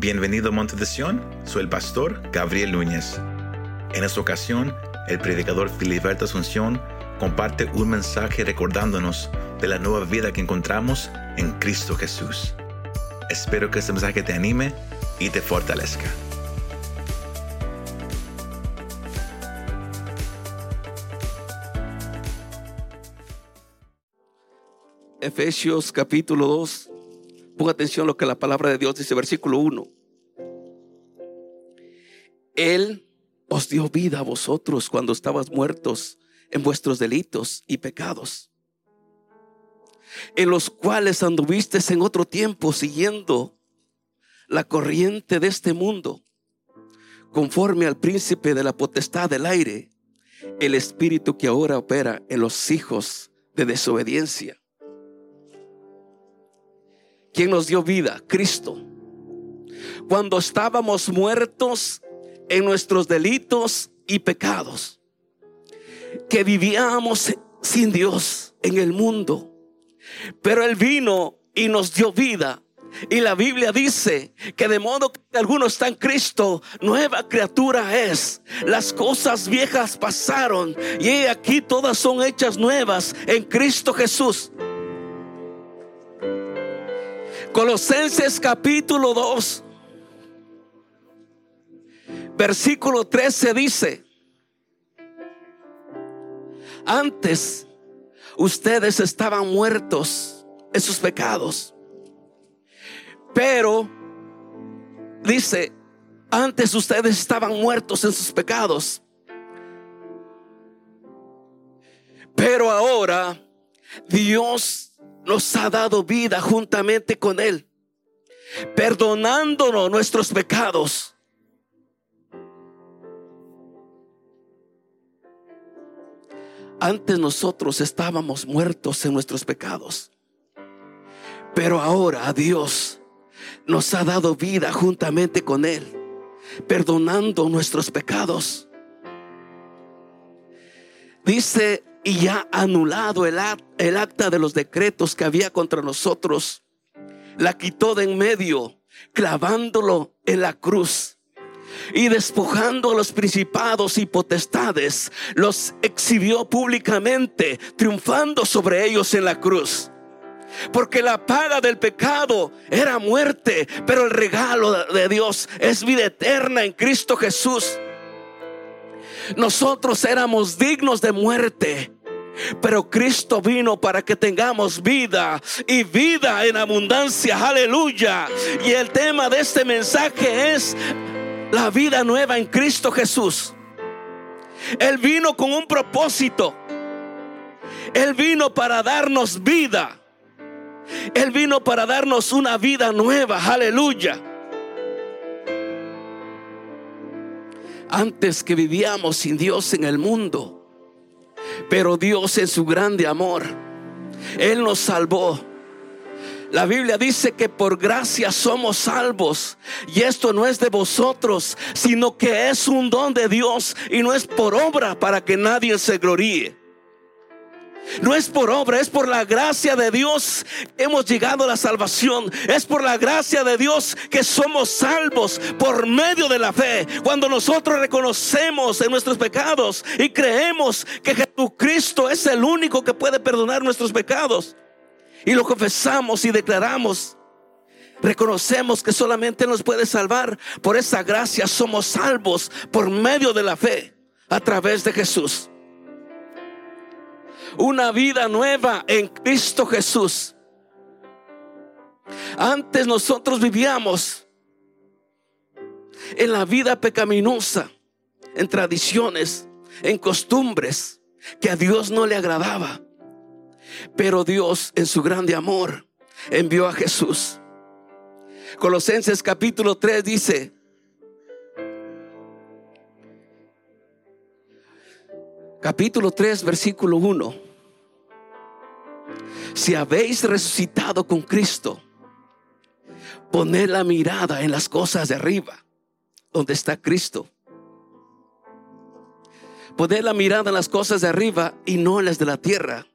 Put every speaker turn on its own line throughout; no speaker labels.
Bienvenido a Monte de Sion, soy el pastor Gabriel Núñez. En esta ocasión, el predicador Filiberto Asunción comparte un mensaje recordándonos de la nueva vida que encontramos en Cristo Jesús. Espero que este mensaje te anime y te fortalezca.
Efesios capítulo 2. Ponga atención a lo que la palabra de Dios dice, versículo 1. Él os dio vida a vosotros cuando estabas muertos en vuestros delitos y pecados, en los cuales anduvisteis en otro tiempo siguiendo la corriente de este mundo, conforme al príncipe de la potestad del aire, el espíritu que ahora opera en los hijos de desobediencia ¿Quién nos dio vida? Cristo. Cuando estábamos muertos en nuestros delitos y pecados, que vivíamos sin Dios en el mundo, pero Él vino y nos dio vida. Y la Biblia dice que de modo que alguno está en Cristo, nueva criatura es. Las cosas viejas pasaron y aquí todas son hechas nuevas en Cristo Jesús. Colosenses capítulo 2, versículo 13 dice, antes ustedes estaban muertos en sus pecados, pero dice, antes ustedes estaban muertos en sus pecados, pero ahora Dios nos ha dado vida juntamente con Él, perdonándonos nuestros pecados. Antes nosotros estábamos muertos en nuestros pecados, pero ahora Dios nos ha dado vida juntamente con Él, perdonando nuestros pecados. Dice y ya anulado el, el acta de los decretos que había contra nosotros, la quitó de en medio, clavándolo en la cruz. Y despojando a los principados y potestades, los exhibió públicamente, triunfando sobre ellos en la cruz. Porque la paga del pecado era muerte, pero el regalo de Dios es vida eterna en Cristo Jesús. Nosotros éramos dignos de muerte. Pero Cristo vino para que tengamos vida y vida en abundancia. Aleluya. Y el tema de este mensaje es la vida nueva en Cristo Jesús. Él vino con un propósito. Él vino para darnos vida. Él vino para darnos una vida nueva. Aleluya. Antes que vivíamos sin Dios en el mundo pero Dios en su grande amor, Él nos salvó. La Biblia dice que por gracia somos salvos. Y esto no es de vosotros, sino que es un don de Dios y no es por obra para que nadie se gloríe. No es por obra, es por la gracia de Dios hemos llegado a la salvación. Es por la gracia de Dios que somos salvos por medio de la fe. Cuando nosotros reconocemos en nuestros pecados y creemos que Jesucristo es el único que puede perdonar nuestros pecados. Y lo confesamos y declaramos. Reconocemos que solamente nos puede salvar. Por esa gracia somos salvos por medio de la fe a través de Jesús una vida nueva en Cristo Jesús. Antes nosotros vivíamos en la vida pecaminosa, en tradiciones, en costumbres que a Dios no le agradaba. Pero Dios en su grande amor envió a Jesús. Colosenses capítulo 3 dice, capítulo 3, versículo 1. Si habéis resucitado con Cristo, poned la mirada en las cosas de arriba, donde está Cristo. Poned la mirada en las cosas de arriba y no en las de la tierra.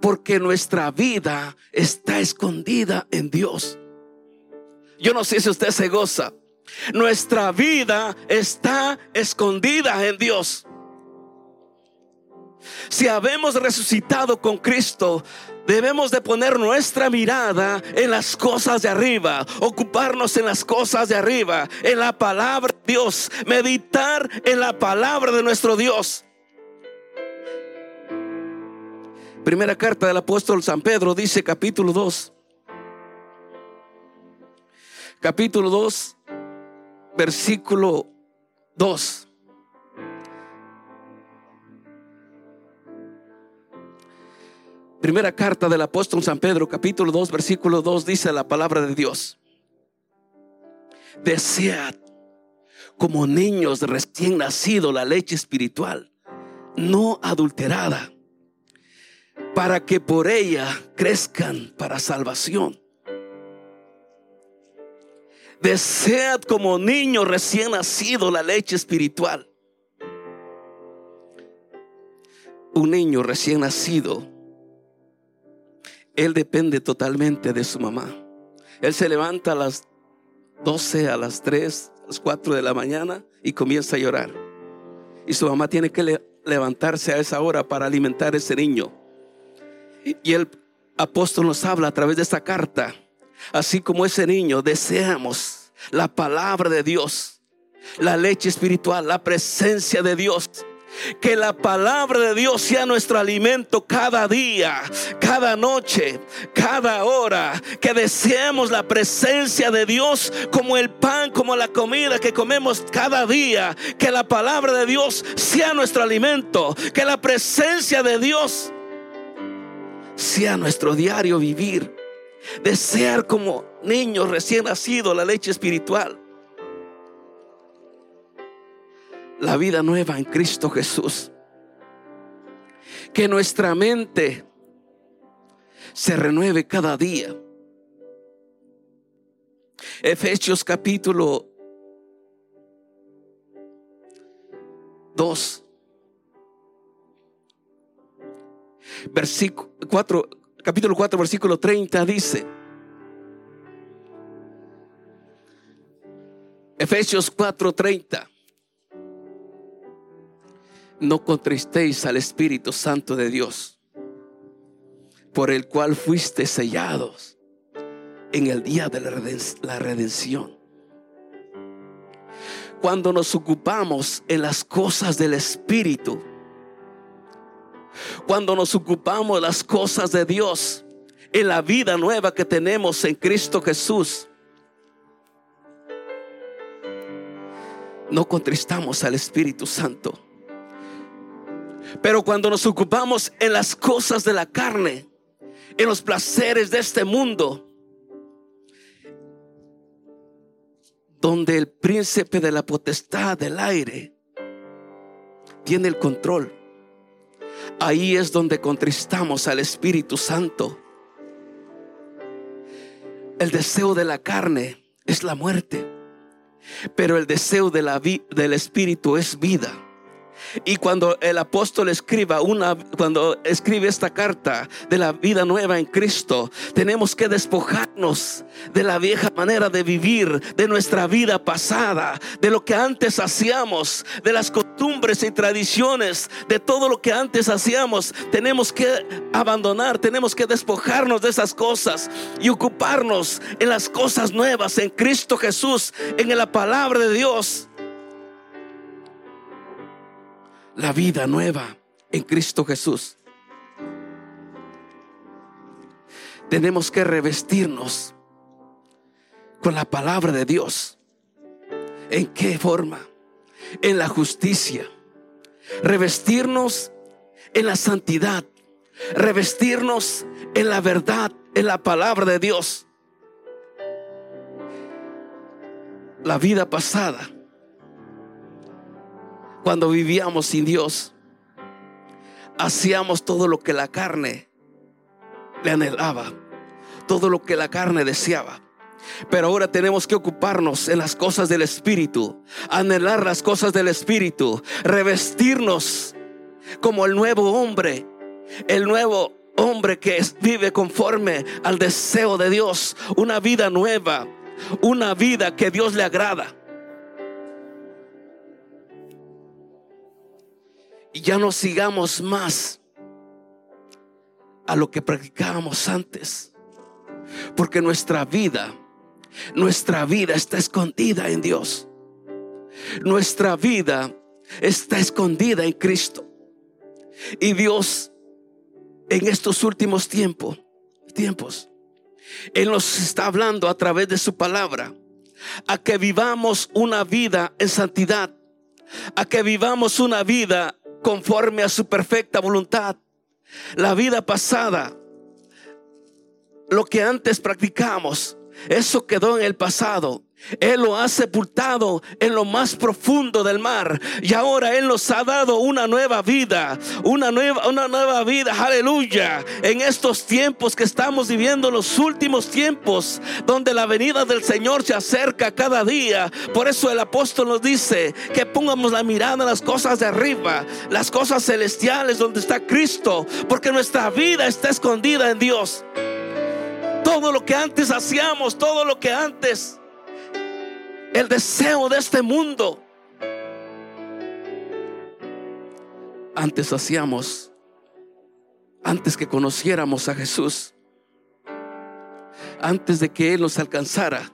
Porque nuestra vida está escondida en Dios. Yo no sé si usted se goza. Nuestra vida está escondida en Dios. Si habemos resucitado con Cristo, debemos de poner nuestra mirada en las cosas de arriba, ocuparnos en las cosas de arriba, en la palabra de Dios, meditar en la palabra de nuestro Dios. Primera carta del apóstol San Pedro dice capítulo 2. Capítulo 2, versículo 2. Primera carta del apóstol San Pedro, capítulo 2, versículo 2, dice la palabra de Dios. Desead como niños recién nacido la leche espiritual, no adulterada para que por ella crezcan para salvación. Desead como niño recién nacido la leche espiritual. Un niño recién nacido, él depende totalmente de su mamá. Él se levanta a las 12, a las 3, a las 4 de la mañana y comienza a llorar. Y su mamá tiene que levantarse a esa hora para alimentar a ese niño. Y el apóstol nos habla a través de esta carta, así como ese niño, deseamos la palabra de Dios, la leche espiritual, la presencia de Dios. Que la palabra de Dios sea nuestro alimento cada día, cada noche, cada hora. Que deseemos la presencia de Dios como el pan, como la comida que comemos cada día. Que la palabra de Dios sea nuestro alimento. Que la presencia de Dios sea nuestro diario vivir. Desear como niños recién nacidos la leche espiritual. La vida nueva en Cristo Jesús. Que nuestra mente se renueve cada día. Efesios capítulo 2 versículo 4, capítulo 4, versículo 30 dice, Efesios 4:30. No contristéis al Espíritu Santo de Dios, por el cual fuiste sellados en el día de la redención. Cuando nos ocupamos en las cosas del Espíritu, cuando nos ocupamos de las cosas de Dios, en la vida nueva que tenemos en Cristo Jesús, no contristamos al Espíritu Santo. Pero cuando nos ocupamos en las cosas de la carne, en los placeres de este mundo, donde el príncipe de la potestad del aire tiene el control, Ahí es donde contristamos al Espíritu Santo. El deseo de la carne es la muerte, pero el deseo de la del Espíritu es vida. Y cuando el apóstol escriba una, cuando escribe esta carta de la vida nueva en Cristo, tenemos que despojarnos de la vieja manera de vivir, de nuestra vida pasada, de lo que antes hacíamos, de las costumbres y tradiciones, de todo lo que antes hacíamos. Tenemos que abandonar, tenemos que despojarnos de esas cosas y ocuparnos en las cosas nuevas en Cristo Jesús, en la palabra de Dios la vida nueva en Cristo Jesús. Tenemos que revestirnos con la palabra de Dios. ¿En qué forma? En la justicia. Revestirnos en la santidad. Revestirnos en la verdad, en la palabra de Dios. La vida pasada cuando vivíamos sin Dios, hacíamos todo lo que la carne le anhelaba, todo lo que la carne deseaba. Pero ahora tenemos que ocuparnos en las cosas del Espíritu, anhelar las cosas del Espíritu, revestirnos como el nuevo hombre, el nuevo hombre que vive conforme al deseo de Dios, una vida nueva, una vida que Dios le agrada. Ya no sigamos más a lo que practicábamos antes. Porque nuestra vida, nuestra vida está escondida en Dios. Nuestra vida está escondida en Cristo. Y Dios en estos últimos tiempos, tiempos, Él nos está hablando a través de su palabra a que vivamos una vida en santidad, a que vivamos una vida conforme a su perfecta voluntad. La vida pasada, lo que antes practicamos, eso quedó en el pasado. Él lo ha sepultado en lo más profundo del mar y ahora Él nos ha dado una nueva vida, una nueva, una nueva vida, aleluya, en estos tiempos que estamos viviendo, los últimos tiempos, donde la venida del Señor se acerca cada día. Por eso el apóstol nos dice que pongamos la mirada en las cosas de arriba, las cosas celestiales donde está Cristo, porque nuestra vida está escondida en Dios. Todo lo que antes hacíamos, todo lo que antes el deseo de este mundo. Antes hacíamos, antes que conociéramos a Jesús, antes de que Él nos alcanzara,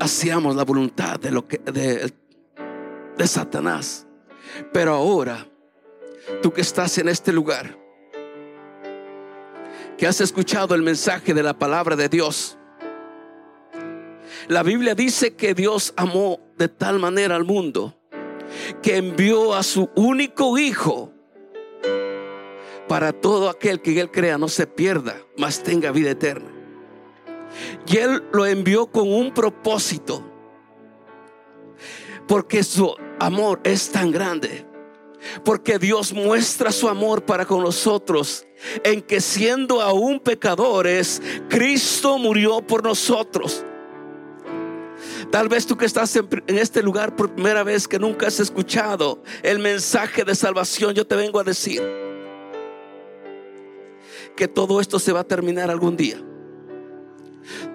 hacíamos la voluntad de lo que de, de Satanás. Pero ahora, tú que estás en este lugar, que has escuchado el mensaje de la palabra de Dios, la Biblia dice que Dios amó de tal manera al mundo que envió a su único hijo para todo aquel que él crea no se pierda, mas tenga vida eterna. Y él lo envió con un propósito, porque su amor es tan grande. Porque Dios muestra su amor para con nosotros en que siendo aún pecadores, Cristo murió por nosotros. Tal vez tú que estás en, este lugar por primera vez que nunca has escuchado el mensaje de salvación, yo te vengo a decir que todo esto se va a terminar algún día.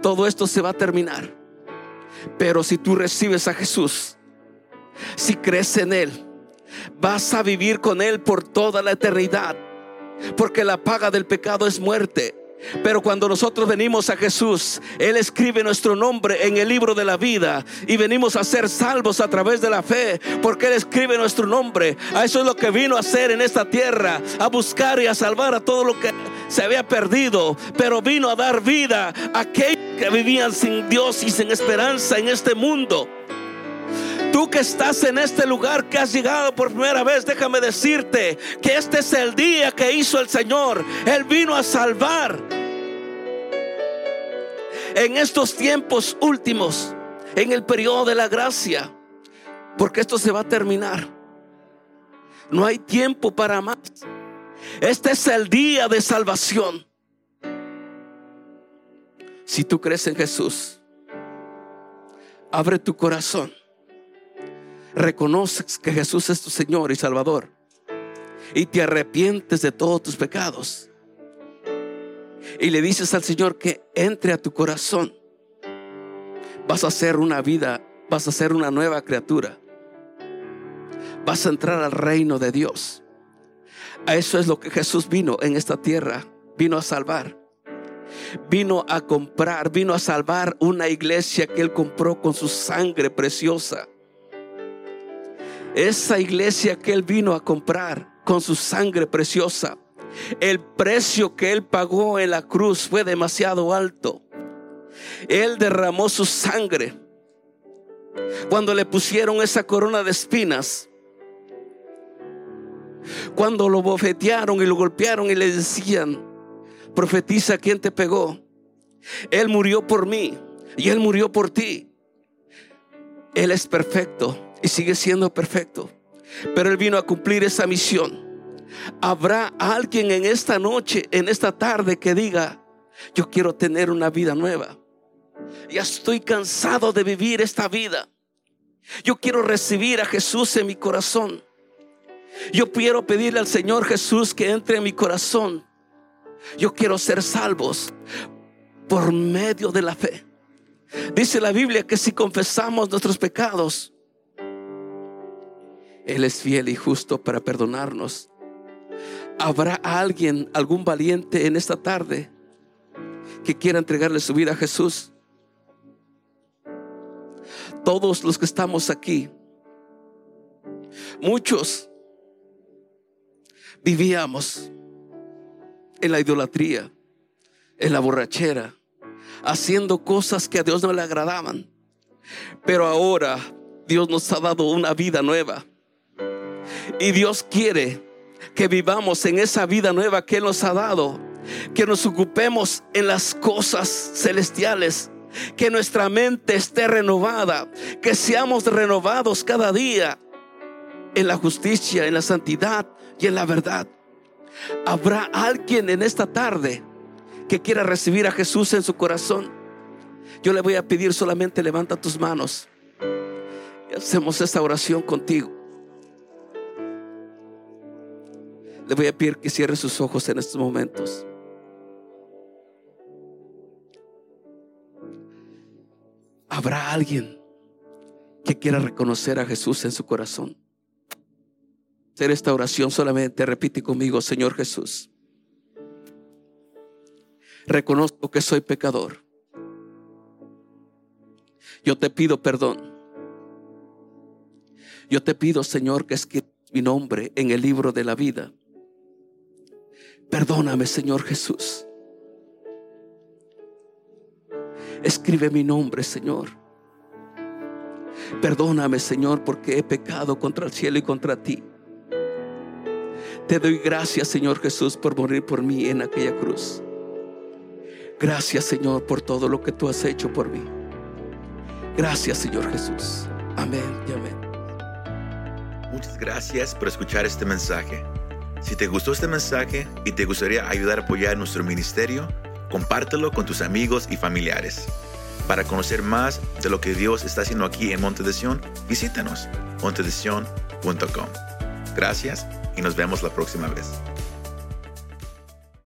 Todo esto se va a terminar. Pero si tú recibes a Jesús, si crees en Él, vas a vivir con Él por toda la eternidad. Porque la paga del pecado es muerte. Pero cuando nosotros venimos a Jesús, Él escribe nuestro nombre en el libro de la vida y venimos a ser salvos a través de la fe, porque Él escribe nuestro nombre. A eso es lo que vino a hacer en esta tierra, a buscar y a salvar a todo lo que se había perdido, pero vino a dar vida a aquellos que vivían sin Dios y sin esperanza en este mundo. Tú que estás en este lugar, que has llegado por primera vez, déjame decirte que este es el día que hizo el Señor. Él vino a salvar. En estos tiempos últimos, en el periodo de la gracia, porque esto se va a terminar. No hay tiempo para más. Este es el día de salvación. Si tú crees en Jesús, abre tu corazón reconoces que Jesús es tu Señor y Salvador y te arrepientes de todos tus pecados y le dices al Señor que entre a tu corazón, vas a ser una vida, vas a ser una nueva criatura. Vas a entrar al reino de Dios. A eso es lo que Jesús vino en esta tierra, vino a salvar. Vino a comprar, vino a salvar una iglesia que él compró con su sangre preciosa. Esa iglesia que Él vino a comprar con su sangre preciosa. El precio que Él pagó en la cruz fue demasiado alto. Él derramó su sangre. Cuando le pusieron esa corona de espinas. Cuando lo bofetearon y lo golpearon y le decían, profetiza quién te pegó. Él murió por mí y Él murió por ti. Él es perfecto y sigue siendo perfecto. Pero Él vino a cumplir esa misión. Habrá alguien en esta noche, en esta tarde que diga, yo quiero tener una vida nueva. Ya estoy cansado de vivir esta vida. Yo quiero recibir a Jesús en mi corazón. Yo quiero pedirle al Señor Jesús que entre en mi corazón. Yo quiero ser salvos. por medio de la fe. Dice la Biblia que si confesamos nuestros pecados, Él es fiel y justo para perdonarnos. ¿Habrá alguien, algún valiente en esta tarde que quiera entregarle su vida a Jesús? Todos los que estamos aquí, muchos vivíamos en la idolatría, en la borrachera, haciendo cosas que a Dios no le agradaban. Pero ahora Dios nos ha dado una vida nueva. Y Dios quiere que vivamos en esa vida nueva que Él nos ha dado. Que nos ocupemos en las cosas celestiales. Que nuestra mente esté renovada. Que seamos renovados cada día en la justicia, en la santidad y en la verdad. Habrá alguien en esta tarde que quiera recibir a Jesús en su corazón. Yo le voy a pedir solamente levanta tus manos. Y hacemos esta oración contigo. Le voy a pedir que cierre sus ojos en estos momentos. Habrá alguien que quiera reconocer a Jesús en su corazón. Hacer esta oración solamente repite conmigo, Señor Jesús. Reconozco que soy pecador. Yo te pido perdón. Yo te pido, Señor, que escribas mi nombre en el libro de la vida. Perdóname, Señor Jesús. Escribe mi nombre, Señor. Perdóname, Señor, porque he pecado contra el cielo y contra ti. Te doy gracias, Señor Jesús, por morir por mí en aquella cruz. Gracias, Señor, por todo lo que tú has hecho por mí. Gracias, Señor Jesús. Amén y amén.
Muchas gracias por escuchar este mensaje. Si te gustó este mensaje y te gustaría ayudar a apoyar nuestro ministerio, compártelo con tus amigos y familiares. Para conocer más de lo que Dios está haciendo aquí en Monte de visítanos montedesion.com. Gracias y nos vemos la próxima vez.